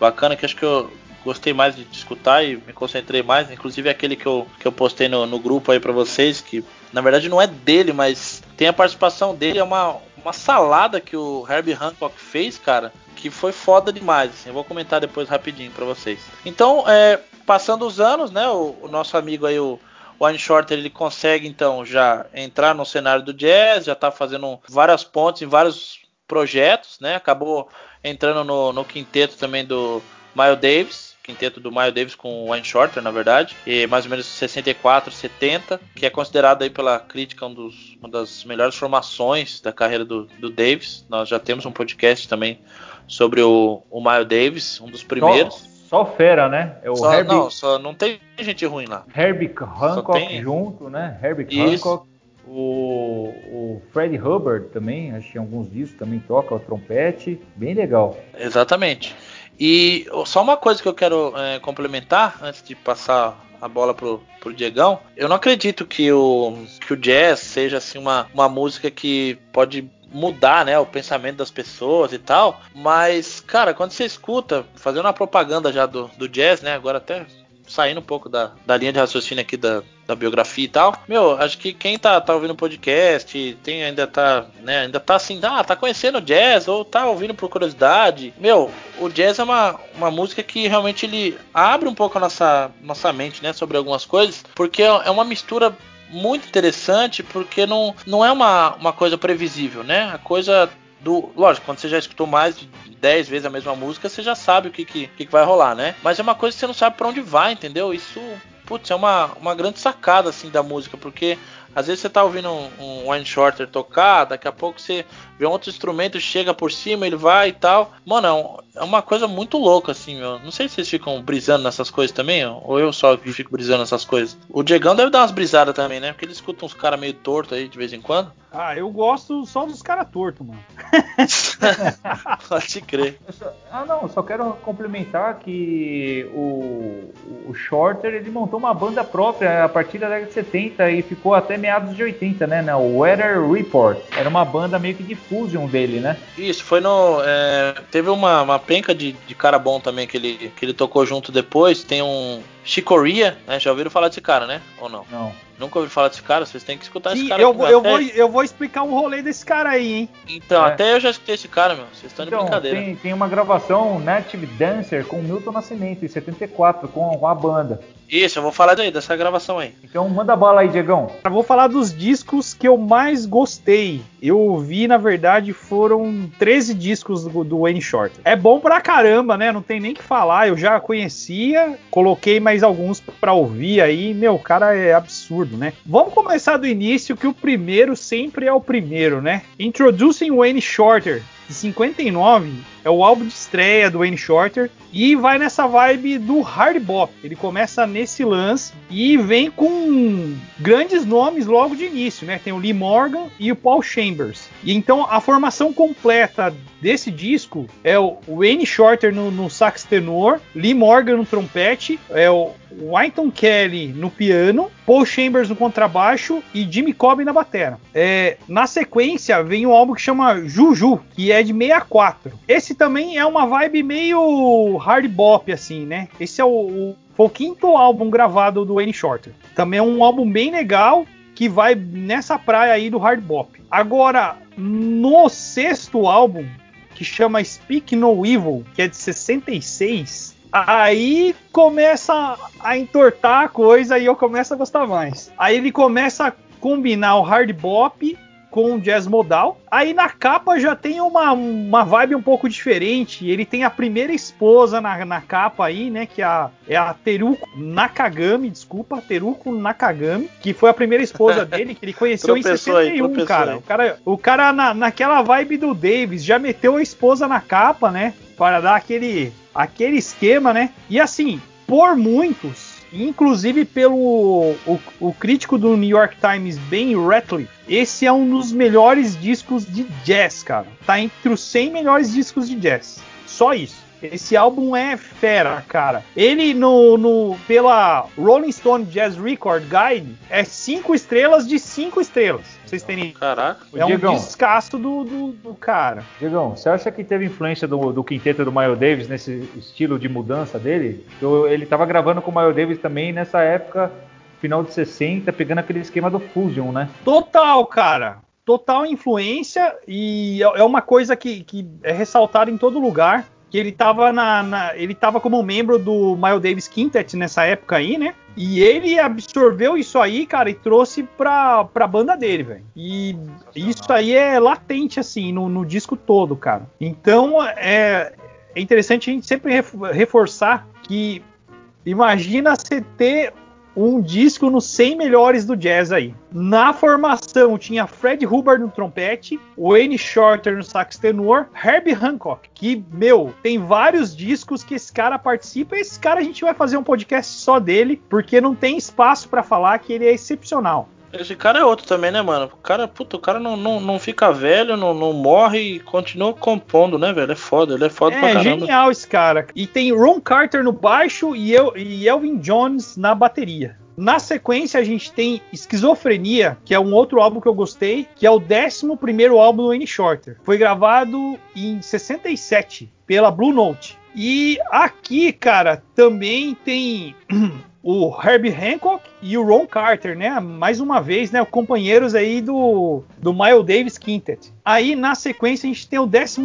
[SPEAKER 1] bacana, que acho que eu gostei mais de escutar e me concentrei mais. Inclusive aquele que eu, que eu postei no, no grupo aí para vocês, que na verdade não é dele, mas tem a participação dele, é uma, uma salada que o Herbie Hancock fez, cara, que foi foda demais. Assim, eu vou comentar depois rapidinho para vocês. Então, é, passando os anos, né, o, o nosso amigo aí, o Wayne Shorter, ele consegue então já entrar no cenário do jazz, já tá fazendo várias pontes em vários projetos, né? Acabou entrando no, no quinteto também do Miles Davis quinteto do Miles Davis com o Wayne Shorter, na verdade, e mais ou menos 64, 70, que é considerado aí pela crítica um dos, uma das melhores formações da carreira do, do Davis. Nós já temos um podcast também sobre o, o Miles Davis, um dos primeiros.
[SPEAKER 2] Só, só fera, né?
[SPEAKER 1] É o só, Herbie, não, só não tem gente ruim lá.
[SPEAKER 2] Herbie Hancock tem... junto, né? Herbie Isso. Hancock. O, o Fred Hubbard também, acho que em alguns discos também toca o trompete, bem legal.
[SPEAKER 1] Exatamente. E só uma coisa que eu quero é, complementar antes de passar a bola pro, pro Diegão. Eu não acredito que o, que o jazz seja assim uma, uma música que pode mudar, né, o pensamento das pessoas e tal. Mas, cara, quando você escuta, fazendo uma propaganda já do, do jazz, né, agora até saindo um pouco da, da linha de raciocínio aqui da, da biografia e tal. Meu, acho que quem tá, tá ouvindo o podcast, tem, ainda tá, né, ainda tá assim, ah, tá conhecendo jazz ou tá ouvindo por curiosidade. Meu, o jazz é uma, uma música que realmente ele abre um pouco a nossa, nossa mente, né, sobre algumas coisas, porque é uma mistura muito interessante porque não, não é uma, uma coisa previsível, né? A coisa do. Lógico, quando você já escutou mais de 10 vezes a mesma música, você já sabe o que, que, que vai rolar, né? Mas é uma coisa que você não sabe para onde vai, entendeu? Isso, putz, é uma, uma grande sacada assim da música, porque às vezes você tá ouvindo um, um Wine Shorter tocar, daqui a pouco você vê um outro instrumento, chega por cima, ele vai e tal. Mano, é, uma coisa muito louca, assim, meu. Não sei se vocês ficam brisando nessas coisas também, ou eu só que fico brisando nessas coisas. O Diegão deve dar umas brisadas também, né? Porque ele escuta uns caras meio torto aí de vez em quando.
[SPEAKER 3] Ah, eu gosto só dos caras tortos, mano.
[SPEAKER 1] Pode crer.
[SPEAKER 2] Só, ah, não, só quero complementar que o, o Shorter ele montou uma banda própria a partir da década de 70 e ficou até meados de 80, né? O Weather Report. Era uma banda meio que de fusion dele, né?
[SPEAKER 1] Isso, foi no. É, teve uma, uma penca de, de cara bom também que ele, que ele tocou junto depois. Tem um Chicoria, né? Já ouviram falar desse cara, né? Ou não?
[SPEAKER 2] Não.
[SPEAKER 1] Nunca ouviram falar desse cara? Vocês têm que escutar
[SPEAKER 3] Sim,
[SPEAKER 1] esse cara.
[SPEAKER 3] Eu, vou, eu, vou, eu vou explicar um rolê desse cara aí, hein?
[SPEAKER 1] Então, é. até eu já escutei esse cara, meu. Vocês estão
[SPEAKER 2] então,
[SPEAKER 1] de brincadeira.
[SPEAKER 2] Tem, tem uma gravação Native Dancer com Milton Nascimento, em 74, com, com a banda.
[SPEAKER 1] Isso, eu vou falar daí, dessa gravação aí.
[SPEAKER 2] Então manda bala aí, Diegão.
[SPEAKER 3] Eu vou falar dos discos que eu mais gostei. Eu ouvi, na verdade, foram 13 discos do, do Wayne Shorter. É bom pra caramba, né? Não tem nem que falar. Eu já conhecia, coloquei mais alguns pra ouvir aí. Meu, o cara é absurdo, né? Vamos começar do início, que o primeiro sempre é o primeiro, né? Introducing Wayne Shorter, de 59, é o álbum de estreia do Wayne Shorter e vai nessa vibe do hard bop. Ele começa nesse lance e vem com grandes nomes logo de início, né? Tem o Lee Morgan e o Paul Chambers. E então a formação completa desse disco é o Wayne Shorter no, no sax tenor, Lee Morgan no trompete, é o Wynton Kelly no piano, Paul Chambers no contrabaixo e Jimmy Cobb na bateria. É, na sequência vem um álbum que chama Juju, que é de 64. Esse também é uma vibe meio hard bop assim, né? Esse é o, o foi o quinto álbum gravado do Wayne Shorter. Também é um álbum bem legal que vai nessa praia aí do hard bop. Agora, no sexto álbum, que chama Speak No Evil, que é de 66, aí começa a entortar a coisa e eu começo a gostar mais. Aí ele começa a combinar o hard bop com jazz modal. Aí na capa já tem uma, uma vibe um pouco diferente. Ele tem a primeira esposa na, na capa aí, né? Que é a, é a Teruko Nakagami, desculpa, Teruko Nakagami, que foi a primeira esposa dele, que ele conheceu em 61, aí, cara. Aí. O cara, o cara na, naquela vibe do Davis já meteu a esposa na capa, né? Para dar aquele, aquele esquema, né? E assim, por muitos, inclusive pelo o, o, crítico do New York Times, Ben Ratliff, esse é um dos melhores discos de jazz, cara. Tá entre os 100 melhores discos de jazz. Só isso. Esse álbum é fera, cara. Ele no, no pela Rolling Stone Jazz Record Guide é 5 estrelas de 5 estrelas. Pra vocês terem.
[SPEAKER 1] Caraca.
[SPEAKER 3] É Diegão, um descasso do, do, do, cara.
[SPEAKER 2] Diegão, você acha que teve influência do, do quinteto do Miles Davis nesse estilo de mudança dele? Ele tava gravando com o Miles Davis também nessa época, final de 60, pegando aquele esquema do Fusion, né?
[SPEAKER 3] Total, cara total influência e é, é uma coisa que, que é ressaltada em todo lugar que ele estava na, na, ele tava como membro do Miles Davis Quintet nessa época aí, né? E ele absorveu isso aí, cara, e trouxe pra, pra banda dele, velho. E isso aí é latente, assim, no, no disco todo, cara. Então, é, é interessante a gente sempre reforçar que imagina você ter um disco nos 100 melhores do jazz aí. Na formação tinha Fred Hubbard no trompete, Wayne Shorter no sax tenor, Herbie Hancock, que, meu, tem vários discos que esse cara participa esse cara a gente vai fazer um podcast só dele, porque não tem espaço para falar que ele é excepcional.
[SPEAKER 1] Esse cara é outro também, né, mano? O cara, puta, o cara não, não, não fica velho, não, não morre e continua compondo, né, velho? É foda, ele é foda é, pra caramba. É
[SPEAKER 3] genial esse cara. E tem Ron Carter no baixo e, eu, e Elvin Jones na bateria. Na sequência, a gente tem Esquizofrenia, que é um outro álbum que eu gostei, que é o 11 álbum do Wayne Shorter. Foi gravado em 67 pela Blue Note. E aqui, cara, também tem o Herbie Hancock e o Ron Carter, né? Mais uma vez, né? Companheiros aí do, do Miles Davis Quintet. Aí na sequência a gente tem o 12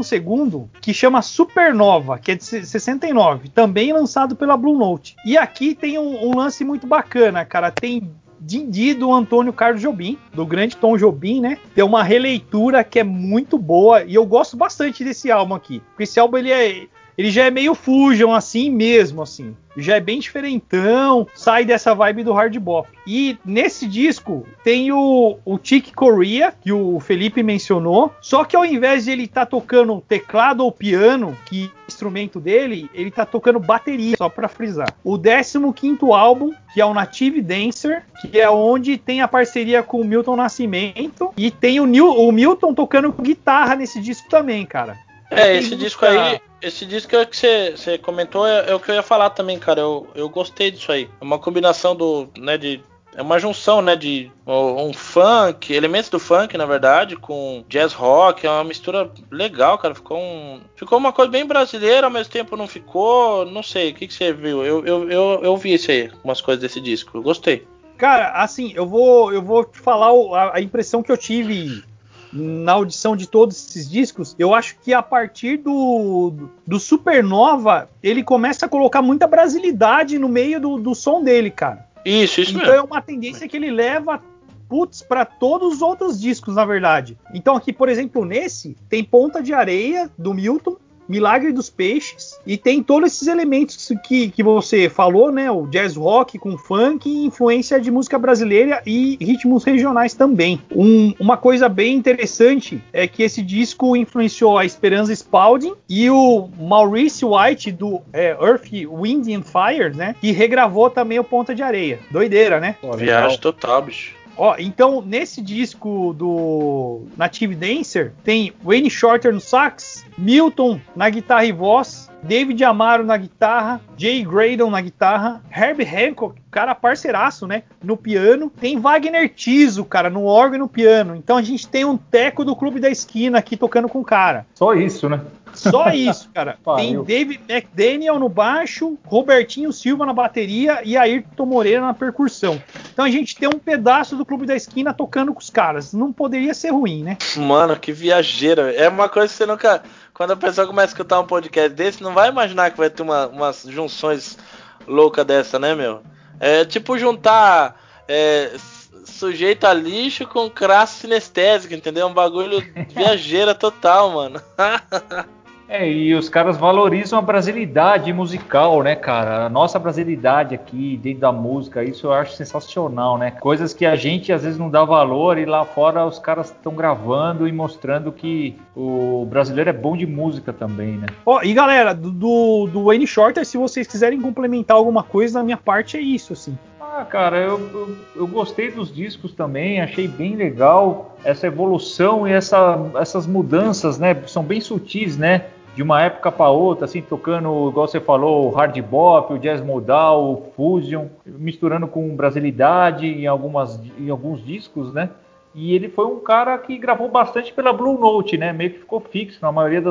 [SPEAKER 3] que chama Supernova, que é de 69, também lançado pela Blue Note. E aqui tem um, um lance muito bacana, cara. Tem Dindi do Antônio Carlos Jobim, do grande Tom Jobim, né? Tem uma releitura que é muito boa e eu gosto bastante desse álbum aqui. Porque esse álbum ele é ele já é meio Fusion assim mesmo, assim. Já é bem diferentão, sai dessa vibe do hard bop. E nesse disco tem o, o Chick Corea, que o Felipe mencionou, só que ao invés de ele estar tá tocando teclado ou piano, que é instrumento dele, ele tá tocando bateria, só para frisar. O 15 álbum, que é o Native Dancer, que é onde tem a parceria com o Milton Nascimento, e tem o, Nil, o Milton tocando guitarra nesse disco também, cara.
[SPEAKER 1] É, esse disco aí, esse disco é que você comentou é, é, o que eu ia falar também, cara. Eu, eu gostei disso aí. É uma combinação do, né, de é uma junção, né, de um funk, elementos do funk, na verdade, com jazz rock, é uma mistura legal, cara. Ficou um, ficou uma coisa bem brasileira, ao mesmo tempo não ficou, não sei, o que, que você viu? Eu, eu, eu, eu vi isso aí, umas coisas desse disco, eu gostei.
[SPEAKER 3] Cara, assim, eu vou, eu vou te falar a, a impressão que eu tive na audição de todos esses discos, eu acho que a partir do, do Supernova, ele começa a colocar muita brasilidade no meio do, do som dele, cara.
[SPEAKER 1] Isso, isso
[SPEAKER 3] então mesmo. é uma tendência que ele leva putz para todos os outros discos, na verdade. Então aqui, por exemplo, nesse tem Ponta de Areia do Milton, Milagre dos Peixes, e tem todos esses elementos que, que você falou, né? O jazz rock com funk influência de música brasileira e ritmos regionais também. Um, uma coisa bem interessante é que esse disco influenciou a Esperança Spalding e o Maurice White do é, Earth, Wind and Fire, né? Que regravou também o Ponta de Areia. Doideira, né?
[SPEAKER 1] Viagem total, bicho.
[SPEAKER 3] Ó, então nesse disco do Native Dancer tem Wayne Shorter no sax, Milton na guitarra e voz, David Amaro na guitarra, Jay Graydon na guitarra, Herbie Hancock, cara parceiraço, né, no piano. Tem Wagner Tiso, cara, no órgão e no piano. Então a gente tem um teco do Clube da Esquina aqui tocando com o cara.
[SPEAKER 2] Só isso, né?
[SPEAKER 3] Só isso, cara. Tem David McDaniel no baixo, Robertinho Silva na bateria e Ayrton Moreira na percussão. Então a gente tem um pedaço do Clube da Esquina tocando com os caras. Não poderia ser ruim, né?
[SPEAKER 1] Mano, que viajeira. É uma coisa que você nunca. Quando a pessoa começa a escutar um podcast desse, não vai imaginar que vai ter uma, umas junções loucas dessa, né, meu? É tipo juntar. É, sujeito a lixo com crasso sinestésico, entendeu? Um bagulho viajeira total, mano.
[SPEAKER 2] É, e os caras valorizam a brasilidade musical, né, cara? A nossa brasilidade aqui dentro da música, isso eu acho sensacional, né? Coisas que a gente às vezes não dá valor e lá fora os caras estão gravando e mostrando que o brasileiro é bom de música também, né?
[SPEAKER 3] Ó, e galera, do, do Wayne Shorter, se vocês quiserem complementar alguma coisa, na minha parte é isso, assim.
[SPEAKER 2] Ah, cara, eu, eu, eu, gostei dos discos também, achei bem legal essa evolução e essa, essas mudanças, né? São bem sutis, né? De uma época para outra, assim, tocando, igual você falou, o hard bop, o jazz modal, o fusion, misturando com brasilidade em, algumas, em alguns discos, né? E ele foi um cara que gravou bastante pela Blue Note, né? Meio que ficou fixo. Na maioria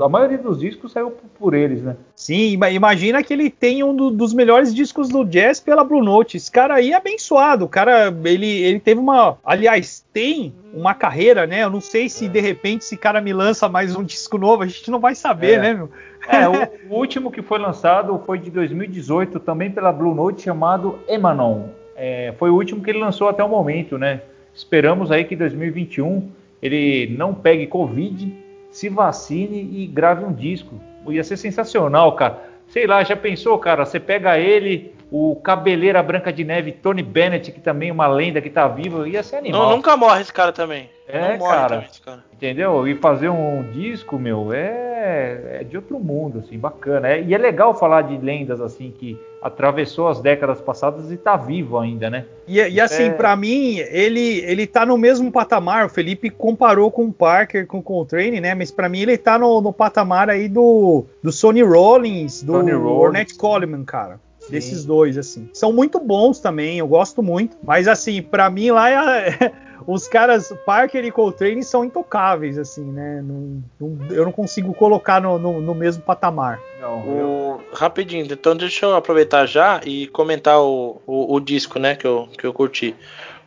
[SPEAKER 2] a maioria dos discos saiu por, por, eles, né?
[SPEAKER 3] Sim, imagina que ele tem um do, dos melhores discos do jazz pela Blue Note. Esse cara aí é abençoado. O cara, ele, ele teve uma. Aliás, tem uma carreira, né? Eu não sei se de repente esse cara me lança mais um disco novo, a gente não vai saber, é. né, meu?
[SPEAKER 2] É, o, o, último que foi lançado foi de 2018, também pela Blue Note, chamado Emanon. É, foi o último que ele lançou até o momento, né? Esperamos aí que 2021 ele não pegue Covid, se vacine e grave um disco. Ia ser sensacional, cara. Sei lá, já pensou, cara? Você pega ele, o Cabeleira Branca de Neve, Tony Bennett, que também é uma lenda que tá vivo, ia ser animal.
[SPEAKER 1] Não, nunca morre esse cara também.
[SPEAKER 2] É, cara, cara, Entendeu? E fazer um disco, meu, é, é de outro mundo, assim, bacana. É, e é legal falar de lendas, assim, que atravessou as décadas passadas e tá vivo ainda, né?
[SPEAKER 3] E, e assim, é... para mim, ele, ele tá no mesmo patamar. O Felipe comparou com o Parker, com o Coltrane, né? Mas para mim ele tá no, no, patamar aí do, do Sonny Rollins, do Rollins. Ornette Coleman, cara desses dois, assim. São muito bons também, eu gosto muito. Mas, assim, para mim lá é, os caras, Parker e Coltrane, são intocáveis, assim, né? Não, não, eu não consigo colocar no, no, no mesmo patamar.
[SPEAKER 1] Não, o... Rapidinho, então deixa eu aproveitar já e comentar o, o, o, disco, né, que eu, que eu curti.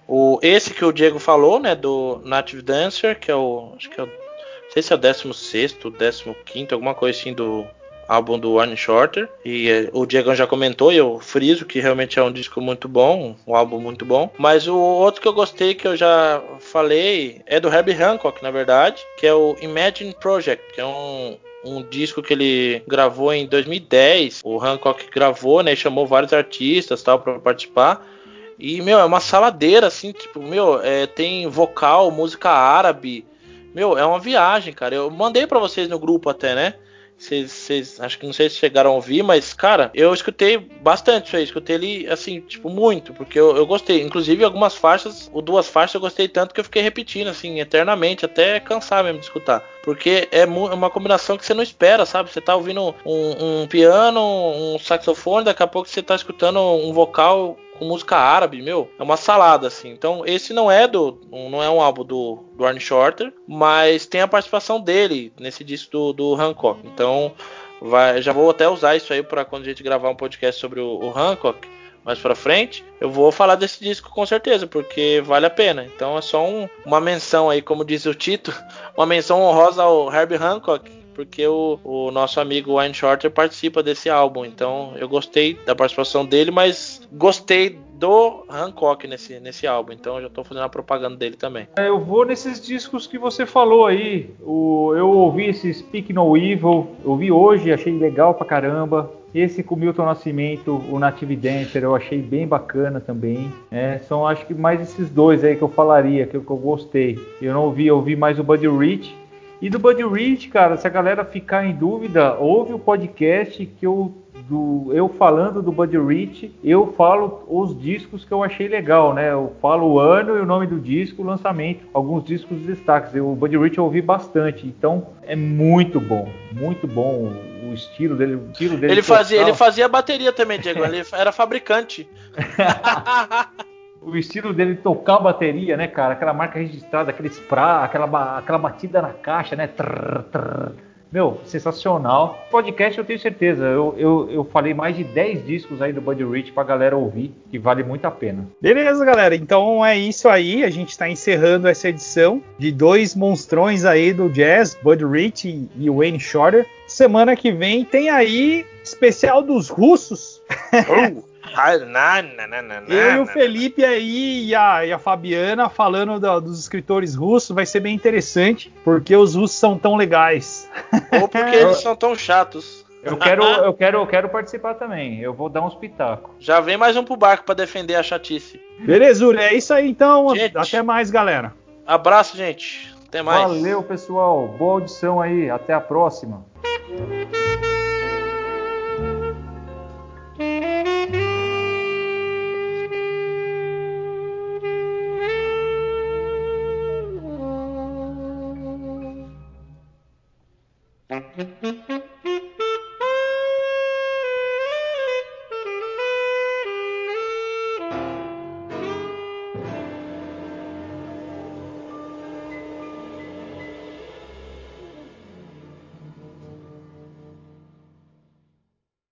[SPEAKER 1] O, esse que o Diego falou, né, do Native Dancer, que é o. Acho que é o. Não sei se é o 16, 15, alguma coisa assim do, álbum do Arne Shorter. E é, o Diego já comentou, e eu friso que realmente é um disco muito bom, um álbum muito bom. Mas o outro que eu gostei, que eu já falei, é do Herbie Hancock, na verdade, que é o Imagine Project, que é um, um disco que ele gravou em 2010. O Hancock gravou, né? Chamou vários artistas tal para participar. E, meu, é uma saladeira, assim, tipo, meu, é, tem vocal, música árabe. Meu, é uma viagem, cara. Eu mandei para vocês no grupo até, né? Vocês, acho que não sei se chegaram a ouvir, mas, cara, eu escutei bastante isso aí. Escutei ele, assim, tipo, muito, porque eu, eu gostei. Inclusive, algumas faixas, ou duas faixas, eu gostei tanto que eu fiquei repetindo, assim, eternamente, até cansar mesmo de escutar. Porque é, é uma combinação que você não espera, sabe? Você tá ouvindo um, um piano, um saxofone, daqui a pouco você tá escutando um vocal com música árabe, meu, é uma salada assim. Então, esse não é do não é um álbum do, do Arne Shorter, mas tem a participação dele nesse disco do, do Hancock. Então, vai, já vou até usar isso aí para quando a gente gravar um podcast sobre o, o Hancock mais pra frente, eu vou falar desse disco com certeza, porque vale a pena. Então é só um, uma menção aí, como diz o Tito, uma menção honrosa ao Herbie Hancock, porque o, o nosso amigo Wayne Shorter participa desse álbum. Então eu gostei da participação dele, mas gostei do Hancock nesse, nesse álbum. Então eu já tô fazendo a propaganda dele também.
[SPEAKER 2] É, eu vou nesses discos que você falou aí. O, eu ouvi esse Speak No Evil, ouvi hoje, achei legal pra caramba. Esse com Milton Nascimento, o Native Dancer, eu achei bem bacana também. É, são acho que mais esses dois aí que eu falaria, que eu, que eu gostei. Eu não ouvi, eu ouvi mais o Buddy Rich e do Buddy Rich, cara, se a galera ficar em dúvida, ouve o podcast que eu do, eu falando do Buddy Rich, eu falo os discos que eu achei legal, né? Eu falo o ano e o nome do disco, o lançamento, alguns discos destaques. Eu, o Buddy Rich eu ouvi bastante, então é muito bom, muito bom o estilo dele. O estilo dele
[SPEAKER 1] ele, fazia, ele fazia bateria também, Diego, ele era fabricante.
[SPEAKER 2] o estilo dele tocar bateria, né, cara? Aquela marca registrada, aquele spray, aquela, aquela batida na caixa, né? Trrr, trrr. Meu, sensacional. Podcast eu tenho certeza. Eu, eu, eu falei mais de 10 discos aí do Buddy Rich pra galera ouvir, que vale muito a pena.
[SPEAKER 3] Beleza, galera. Então é isso aí. A gente tá encerrando essa edição de dois monstrões aí do jazz, Buddy Rich e Wayne Shorter. Semana que vem tem aí especial dos russos. Oh.
[SPEAKER 1] Ah, na, na, na, na,
[SPEAKER 3] Eu e o Felipe aí e a, e a Fabiana falando da- dos escritores russos vai ser bem interessante, porque os russos são tão legais.
[SPEAKER 1] Ou porque eles são tão chatos.
[SPEAKER 2] Eu quero, eu quero, eu quero participar também. Eu vou dar uns pitacos.
[SPEAKER 1] Já vem mais um pro barco pra defender a chatice.
[SPEAKER 3] Belezura, é isso aí então.
[SPEAKER 1] Gente.
[SPEAKER 3] Até mais, galera.
[SPEAKER 1] Abraço, gente. Até mais.
[SPEAKER 2] Valeu, pessoal. Boa audição aí. Até a próxima.